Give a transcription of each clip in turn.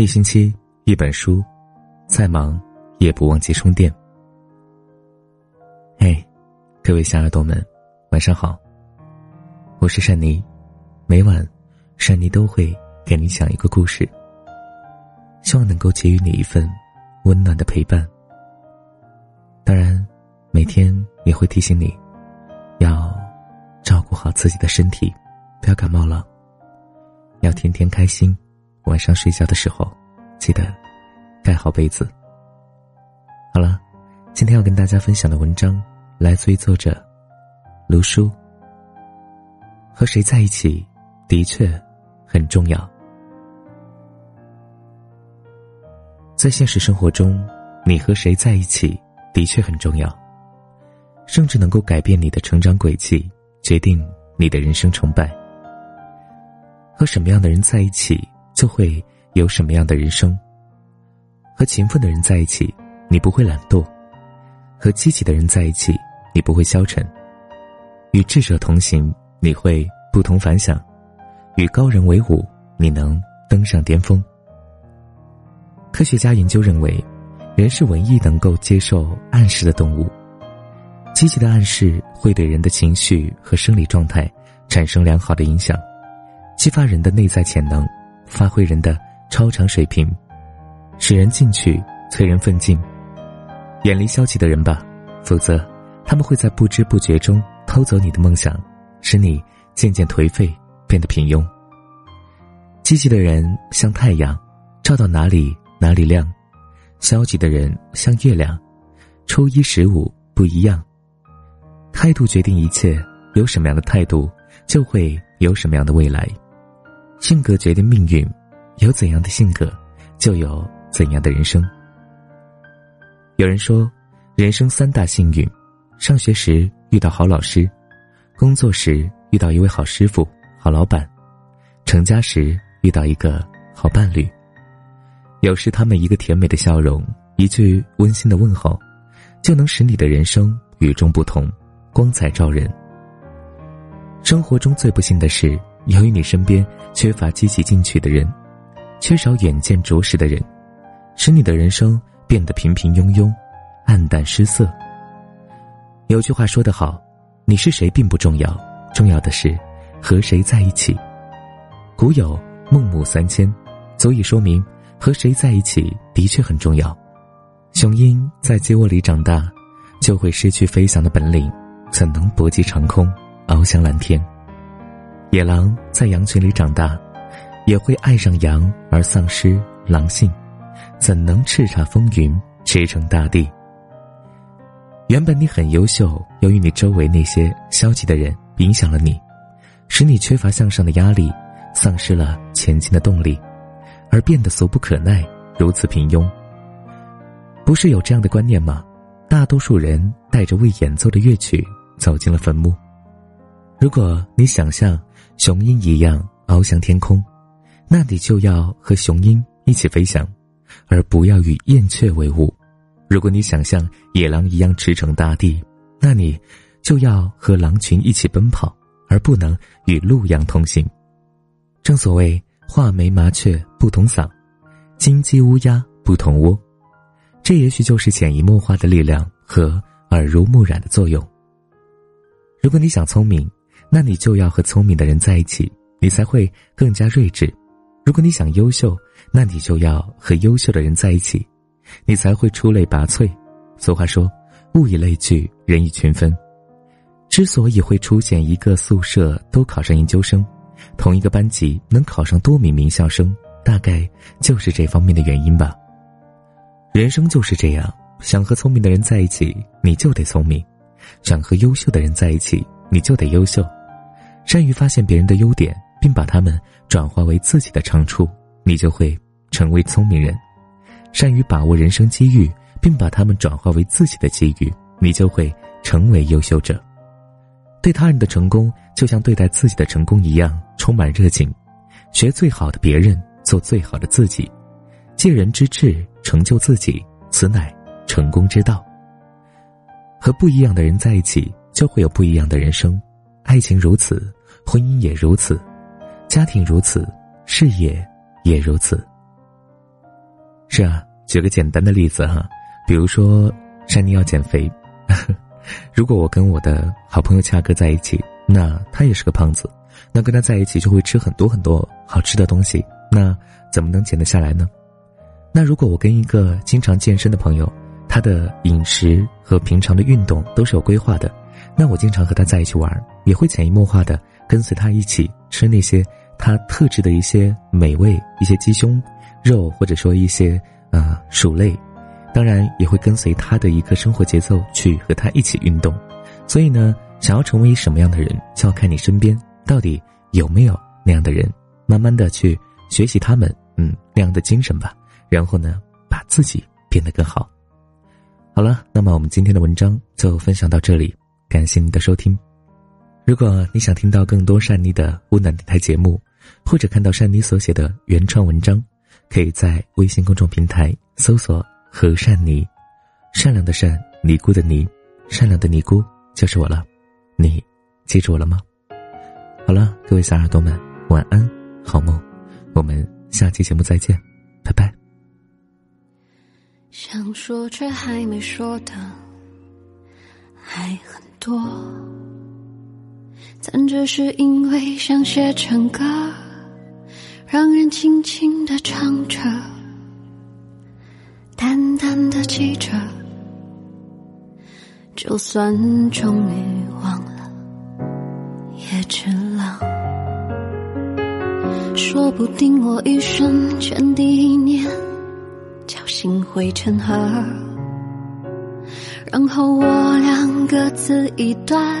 一星期一本书，再忙也不忘记充电。嘿，各位小耳朵们，晚上好。我是善妮，每晚善妮都会给你讲一个故事，希望能够给予你一份温暖的陪伴。当然，每天也会提醒你，要照顾好自己的身体，不要感冒了。要天天开心，晚上睡觉的时候记得盖好被子。好了，今天要跟大家分享的文章来自于作者卢叔。和谁在一起的确很重要，在现实生活中，你和谁在一起的确很重要，甚至能够改变你的成长轨迹，决定你的人生成败。和什么样的人在一起，就会有什么样的人生。和勤奋的人在一起，你不会懒惰；和积极的人在一起，你不会消沉；与智者同行，你会不同凡响；与高人为伍，你能登上巅峰。科学家研究认为，人是唯一能够接受暗示的动物。积极的暗示会对人的情绪和生理状态产生良好的影响。激发人的内在潜能，发挥人的超常水平，使人进取，催人奋进。远离消极的人吧，否则他们会在不知不觉中偷走你的梦想，使你渐渐颓废，变得平庸。积极的人像太阳，照到哪里哪里亮；消极的人像月亮，初一十五不一样。态度决定一切，有什么样的态度，就会有什么样的未来。性格决定命运，有怎样的性格，就有怎样的人生。有人说，人生三大幸运：上学时遇到好老师，工作时遇到一位好师傅、好老板，成家时遇到一个好伴侣。有时他们一个甜美的笑容，一句温馨的问候，就能使你的人生与众不同，光彩照人。生活中最不幸的是。由于你身边缺乏积极进取的人，缺少远见卓识的人，使你的人生变得平平庸庸、暗淡失色。有句话说得好：“你是谁并不重要，重要的是和谁在一起。”古有“孟母三迁”，足以说明和谁在一起的确很重要。雄鹰在鸡窝里长大，就会失去飞翔的本领，怎能搏击长空，翱翔蓝天？野狼在羊群里长大，也会爱上羊而丧失狼性，怎能叱咤风云，驰骋大地？原本你很优秀，由于你周围那些消极的人影响了你，使你缺乏向上的压力，丧失了前进的动力，而变得俗不可耐，如此平庸。不是有这样的观念吗？大多数人带着未演奏的乐曲走进了坟墓。如果你想象雄鹰一样翱翔天空，那你就要和雄鹰一起飞翔，而不要与燕雀为伍；如果你想像野狼一样驰骋大地，那你就要和狼群一起奔跑，而不能与鹿羊同行。正所谓画眉麻雀不同嗓，金鸡乌鸦不同窝，这也许就是潜移默化的力量和耳濡目染的作用。如果你想聪明。那你就要和聪明的人在一起，你才会更加睿智；如果你想优秀，那你就要和优秀的人在一起，你才会出类拔萃。俗话说：“物以类聚，人以群分。”之所以会出现一个宿舍都考上研究生，同一个班级能考上多名名校生，大概就是这方面的原因吧。人生就是这样，想和聪明的人在一起，你就得聪明；想和优秀的人在一起，你就得优秀。善于发现别人的优点，并把他们转化为自己的长处，你就会成为聪明人；善于把握人生机遇，并把他们转化为自己的机遇，你就会成为优秀者。对他人的成功，就像对待自己的成功一样，充满热情。学最好的别人，做最好的自己，借人之智成就自己，此乃成功之道。和不一样的人在一起，就会有不一样的人生。爱情如此。婚姻也如此，家庭如此，事业也如此。是啊，举个简单的例子哈，比如说珊妮要减肥，如果我跟我的好朋友恰哥在一起，那他也是个胖子，那跟他在一起就会吃很多很多好吃的东西，那怎么能减得下来呢？那如果我跟一个经常健身的朋友，他的饮食和平常的运动都是有规划的，那我经常和他在一起玩，也会潜移默化的跟随他一起吃那些他特制的一些美味，一些鸡胸。肉或者说一些呃薯类，当然也会跟随他的一个生活节奏去和他一起运动。所以呢，想要成为什么样的人，就要看你身边到底有没有那样的人，慢慢的去学习他们，嗯，那样的精神吧。然后呢，把自己变得更好。好了，那么我们今天的文章就分享到这里，感谢您的收听。如果你想听到更多善妮的温暖电台节目，或者看到善妮所写的原创文章。可以在微信公众平台搜索“和善妮”，善良的善，尼姑的尼，善良的尼姑就是我了。你记住我了吗？好了，各位小耳朵们，晚安，好梦。我们下期节目再见，拜拜。想说却还没说的还很多，但这是因为想写成歌。让人轻轻的唱着，淡淡的记着，就算终于忘了，也值了。说不定我一生前第一年，侥幸会成河，然后我俩各自一端，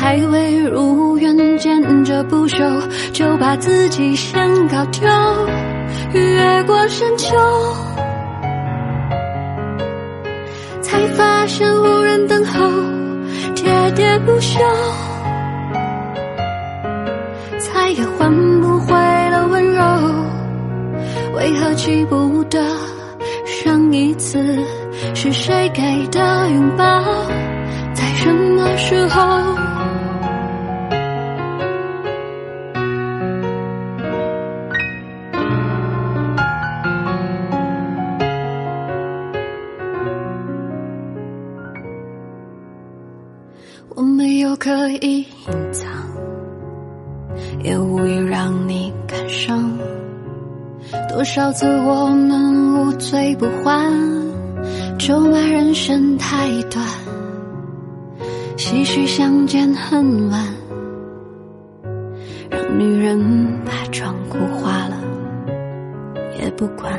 还未如愿见着不朽，就把自己先搞丢。越过山丘，才发现无人等候。喋喋不休，再也换不回了温柔。为何记不得上一次是谁给的拥抱？在什么时候？也无意让你感伤。多少次我们无醉不欢，咒骂人生太短，唏嘘相见恨晚，让女人把妆哭花了也不管。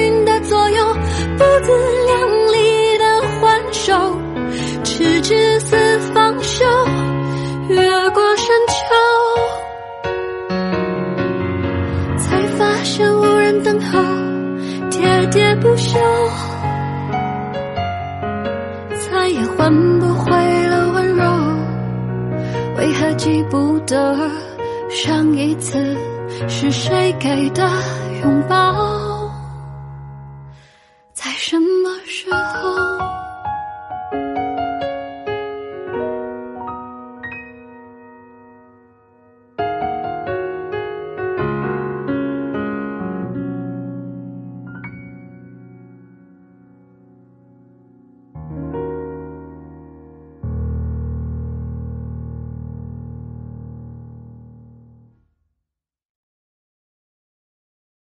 左右，不自量力的还手，直至死方休，越过山丘，才发现无人等候，喋喋不休，再也换不回了温柔，为何记不得？上一次是谁给的拥抱？